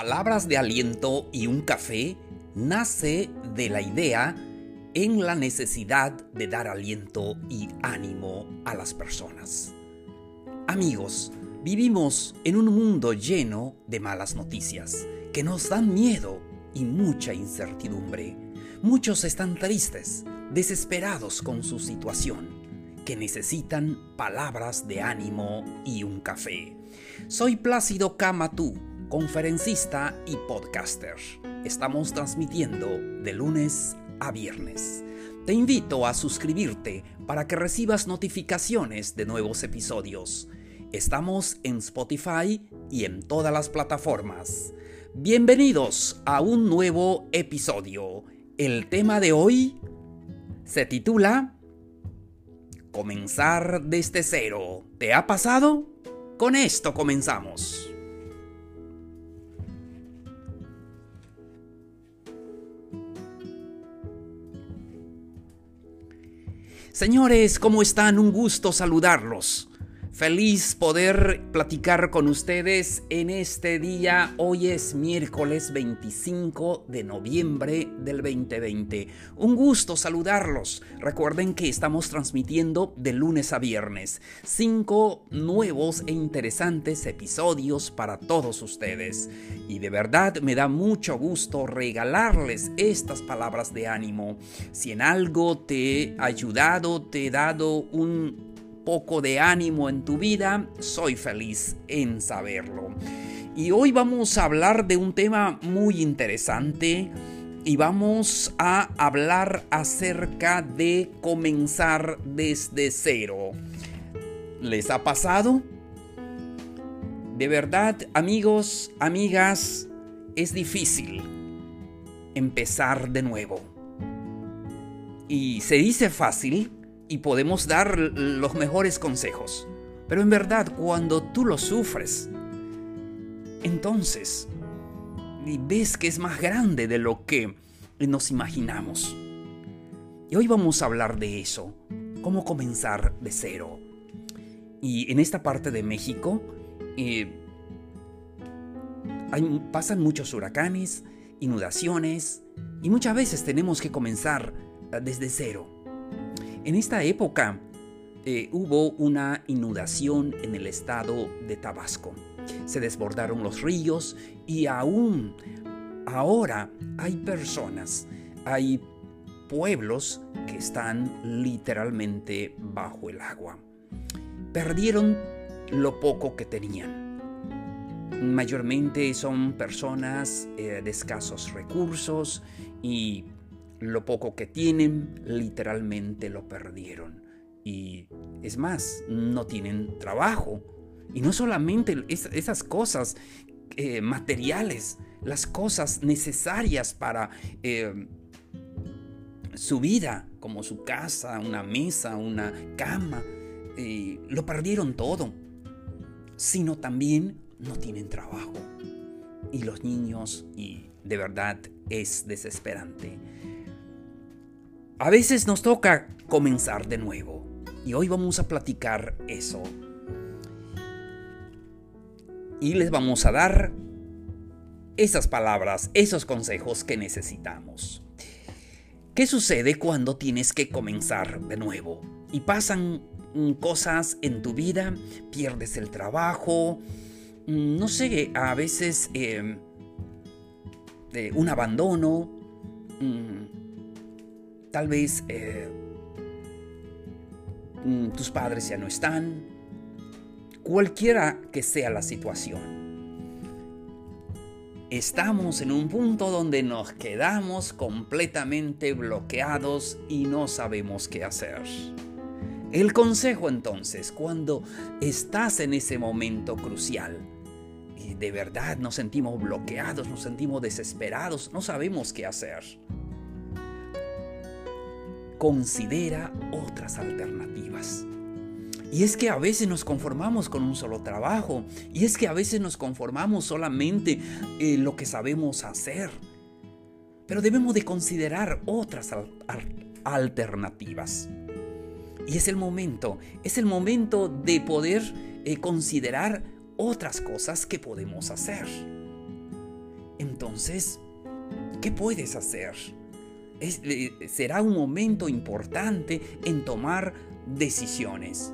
Palabras de aliento y un café nace de la idea en la necesidad de dar aliento y ánimo a las personas. Amigos, vivimos en un mundo lleno de malas noticias que nos dan miedo y mucha incertidumbre. Muchos están tristes, desesperados con su situación, que necesitan palabras de ánimo y un café. Soy Plácido Camatú, conferencista y podcaster. Estamos transmitiendo de lunes a viernes. Te invito a suscribirte para que recibas notificaciones de nuevos episodios. Estamos en Spotify y en todas las plataformas. Bienvenidos a un nuevo episodio. El tema de hoy se titula Comenzar desde cero. ¿Te ha pasado? Con esto comenzamos. Señores, ¿cómo están? Un gusto saludarlos. Feliz poder platicar con ustedes en este día. Hoy es miércoles 25 de noviembre del 2020. Un gusto saludarlos. Recuerden que estamos transmitiendo de lunes a viernes. Cinco nuevos e interesantes episodios para todos ustedes. Y de verdad me da mucho gusto regalarles estas palabras de ánimo. Si en algo te he ayudado, te he dado un poco de ánimo en tu vida, soy feliz en saberlo. Y hoy vamos a hablar de un tema muy interesante y vamos a hablar acerca de comenzar desde cero. ¿Les ha pasado? De verdad, amigos, amigas, es difícil empezar de nuevo. Y se dice fácil, y podemos dar los mejores consejos. Pero en verdad, cuando tú lo sufres, entonces ves que es más grande de lo que nos imaginamos. Y hoy vamos a hablar de eso, cómo comenzar de cero. Y en esta parte de México eh, pasan muchos huracanes, inundaciones, y muchas veces tenemos que comenzar desde cero en esta época eh, hubo una inundación en el estado de Tabasco. Se desbordaron los ríos y aún ahora hay personas, hay pueblos que están literalmente bajo el agua. Perdieron lo poco que tenían. Mayormente son personas eh, de escasos recursos y lo poco que tienen literalmente lo perdieron. Y es más, no tienen trabajo. Y no solamente esas cosas eh, materiales, las cosas necesarias para eh, su vida, como su casa, una mesa, una cama, eh, lo perdieron todo. Sino también no tienen trabajo. Y los niños, y de verdad es desesperante. A veces nos toca comenzar de nuevo y hoy vamos a platicar eso. Y les vamos a dar esas palabras, esos consejos que necesitamos. ¿Qué sucede cuando tienes que comenzar de nuevo? Y pasan cosas en tu vida, pierdes el trabajo, no sé, a veces eh, eh, un abandono, mm, Tal vez eh, mm, tus padres ya no están. Cualquiera que sea la situación. Estamos en un punto donde nos quedamos completamente bloqueados y no sabemos qué hacer. El consejo entonces, cuando estás en ese momento crucial, y de verdad nos sentimos bloqueados, nos sentimos desesperados, no sabemos qué hacer considera otras alternativas. Y es que a veces nos conformamos con un solo trabajo. Y es que a veces nos conformamos solamente en lo que sabemos hacer. Pero debemos de considerar otras alternativas. Y es el momento, es el momento de poder eh, considerar otras cosas que podemos hacer. Entonces, ¿qué puedes hacer? Eh, será un momento importante en tomar decisiones.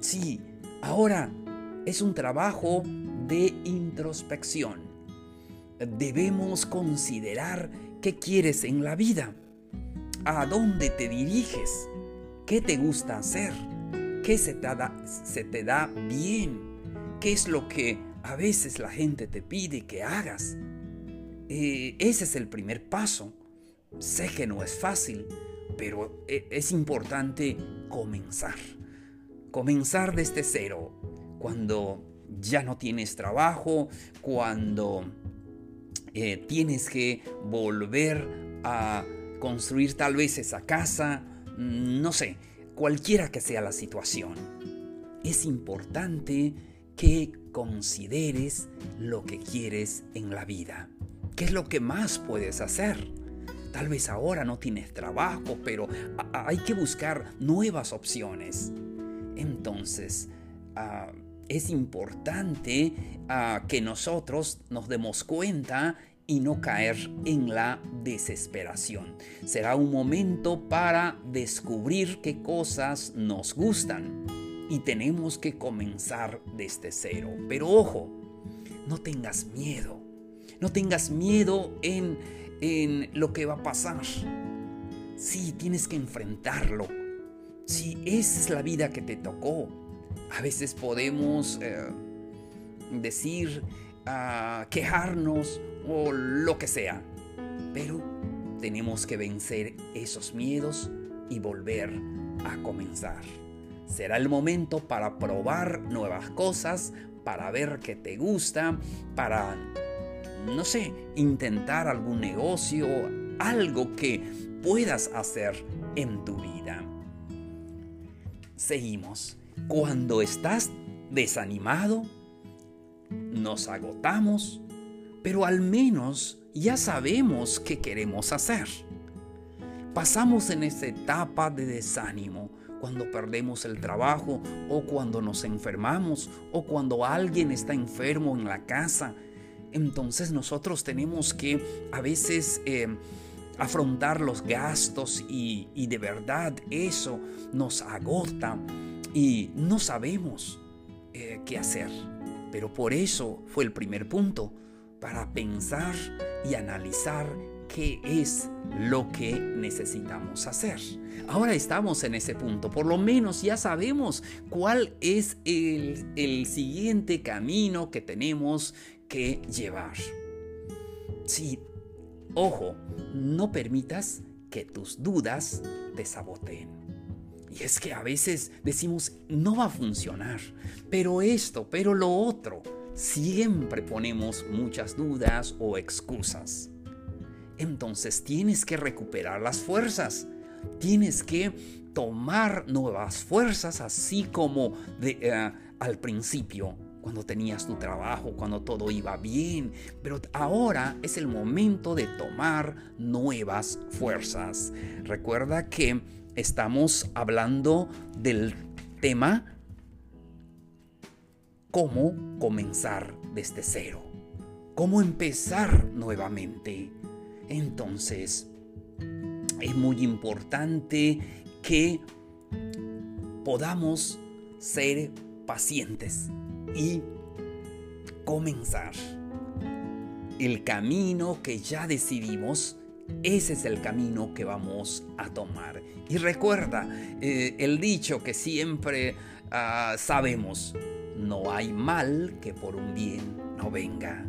Sí, ahora es un trabajo de introspección. Debemos considerar qué quieres en la vida, a dónde te diriges, qué te gusta hacer, qué se te da, se te da bien, qué es lo que a veces la gente te pide que hagas. Eh, ese es el primer paso. Sé que no es fácil, pero e, es importante comenzar. Comenzar desde cero, cuando ya no tienes trabajo, cuando eh, tienes que volver a construir tal vez esa casa, no sé, cualquiera que sea la situación. Es importante que consideres lo que quieres en la vida. ¿Qué es lo que más puedes hacer? Tal vez ahora no tienes trabajo, pero hay que buscar nuevas opciones. Entonces, ah, es importante ah, que nosotros nos demos cuenta y no caer en la desesperación. Será un momento para descubrir qué cosas nos gustan y tenemos que comenzar desde cero. Pero ojo, no tengas miedo. No tengas miedo en en lo que va a pasar. Sí, tienes que enfrentarlo. Sí, esa es la vida que te tocó. A veces podemos eh, decir, ah, quejarnos o lo que sea. Pero tenemos que vencer esos miedos y volver a comenzar. Será el momento para probar nuevas cosas, para ver qué te gusta, para no sé, intentar algún negocio, algo que puedas hacer en tu vida. Seguimos. Cuando estás desanimado, nos agotamos, pero al menos ya sabemos qué queremos hacer. Pasamos en esa etapa de desánimo cuando perdemos el trabajo o cuando nos enfermamos o cuando alguien está enfermo en la casa entonces nosotros tenemos que a veces eh, afrontar los gastos y, de verdad eso nos agota y no sabemos eh, qué hacer. Pero por eso fue el primer punto, para pensar y analizar qué es lo que necesitamos hacer. Ahora estamos en ese punto, por lo menos ya sabemos cuál es el, el siguiente camino que tenemos que llevar. Sí, ojo, no permitas que tus dudas te saboteen. Y es que a veces decimos, no va a funcionar, pero esto, pero lo otro. Siempre ponemos muchas dudas o excusas. Entonces tienes que recuperar las fuerzas. Tienes que tomar nuevas fuerzas, así como de, eh, al principio cuando tenías tu trabajo, cuando todo iba bien, pero ahora es el momento de tomar nuevas fuerzas. Recuerda que estamos hablando del tema cómo comenzar desde cero, cómo empezar nuevamente. Entonces, es muy importante que podamos ser pacientes y comenzar. El camino que ya decidimos, ese es el camino que vamos a tomar. Y recuerda eh, el dicho que siempre ah, sabemos, no hay mal que por un bien no venga.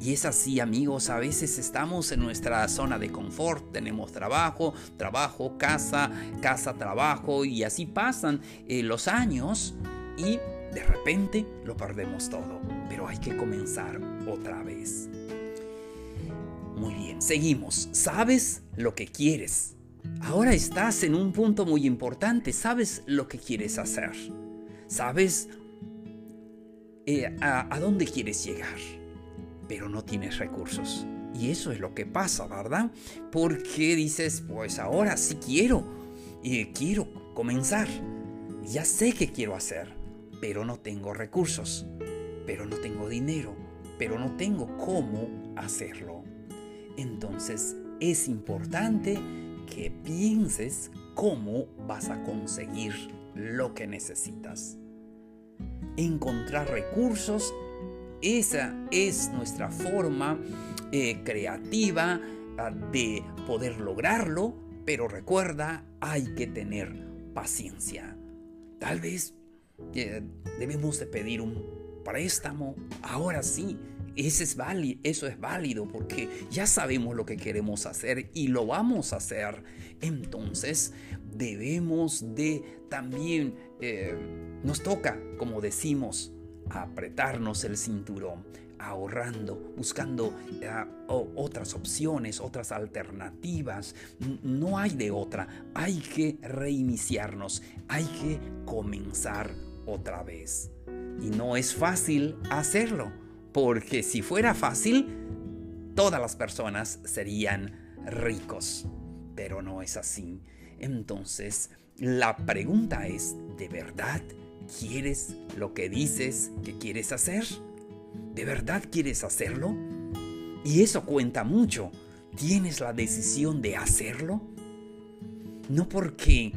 Y es así amigos, a veces estamos en nuestra zona de confort, tenemos trabajo, trabajo, casa, casa, trabajo y así pasan eh, los años y de repente lo perdemos todo, pero hay que comenzar otra vez. Muy bien, seguimos. ¿Sabes lo que quieres? Ahora estás en un punto muy importante. ¿Sabes lo que quieres hacer? ¿Sabes eh, a, a dónde quieres llegar? Pero no tienes recursos. Y eso es lo que pasa, ¿verdad? Porque dices, pues ahora sí quiero. Y quiero comenzar. Ya sé qué quiero hacer pero no tengo recursos, pero no tengo dinero, pero no tengo cómo hacerlo. Entonces es importante que pienses cómo vas a conseguir lo que necesitas. Encontrar recursos, esa es nuestra forma eh, creativa ah, de poder lograrlo, pero recuerda, hay que tener paciencia. Tal vez debemos de pedir un préstamo, ahora sí, eso es, válido, eso es válido porque ya sabemos lo que queremos hacer y lo vamos a hacer. Entonces debemos de también, eh, nos toca, como decimos, apretarnos el cinturón, ahorrando, buscando eh, otras opciones, otras alternativas. No hay de otra. Hay que reiniciarnos, hay que comenzar otra vez. Y no es fácil hacerlo porque si fuera fácil, todas las personas serían ricos. Pero no es así. Entonces, la pregunta es, ¿de verdad quieres lo que dices que quieres hacer? ¿De verdad quieres hacerlo? Y eso cuenta mucho. ¿Tienes la decisión de hacerlo? No porque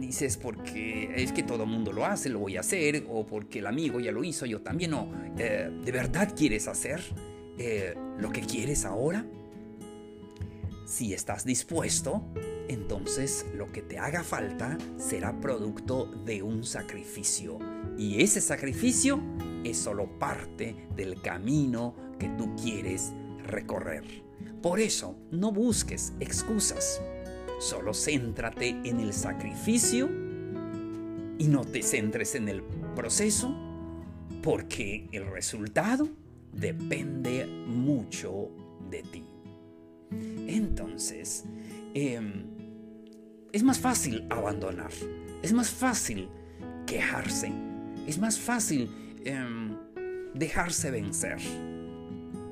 dices porque es que todo mundo lo hace, lo voy a hacer, o porque el amigo ya lo hizo, yo también no. Eh, ¿De verdad quieres hacer eh, lo que quieres ahora? Si estás dispuesto, entonces lo que te haga falta será producto de un sacrificio. Y ese sacrificio es solo parte del camino que tú quieres recorrer. Por eso, no busques excusas. Solo céntrate en el sacrificio y no te centres en el proceso porque el resultado depende mucho de ti. Entonces, em, es más fácil abandonar, es más fácil quejarse, es más fácil em, dejarse vencer.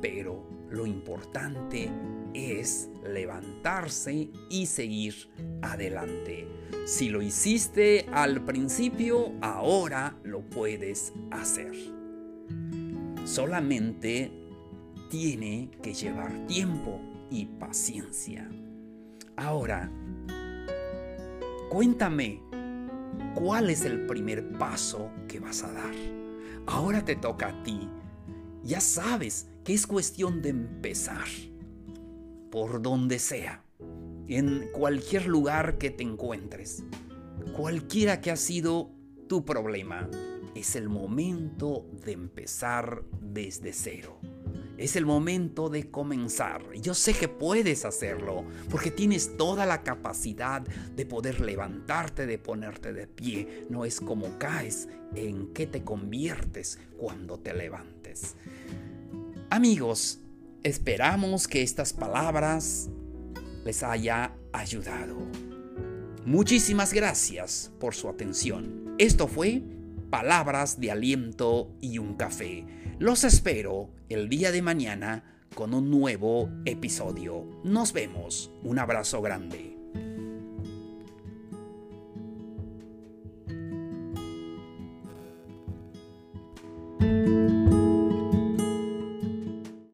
Pero lo importante es levantarse y seguir adelante. Si lo hiciste al principio, ahora lo puedes hacer. Solamente tiene que llevar tiempo y paciencia. Ahora, cuéntame, ¿cuál es el primer paso que vas a dar? Ahora te toca a ti. Ya sabes que es cuestión de empezar por donde sea, en cualquier lugar que te encuentres, cualquiera que ha sido tu problema, es el momento de empezar desde cero. Es el momento de comenzar. Yo sé que puedes hacerlo porque tienes toda la capacidad de poder levantarte, de ponerte de pie. No es como caes, en qué te conviertes cuando te levantes. Amigos, Esperamos que estas palabras les haya ayudado. Muchísimas gracias por su atención. Esto fue Palabras de Aliento y un Café. Los espero el día de mañana con un nuevo episodio. Nos vemos. Un abrazo grande.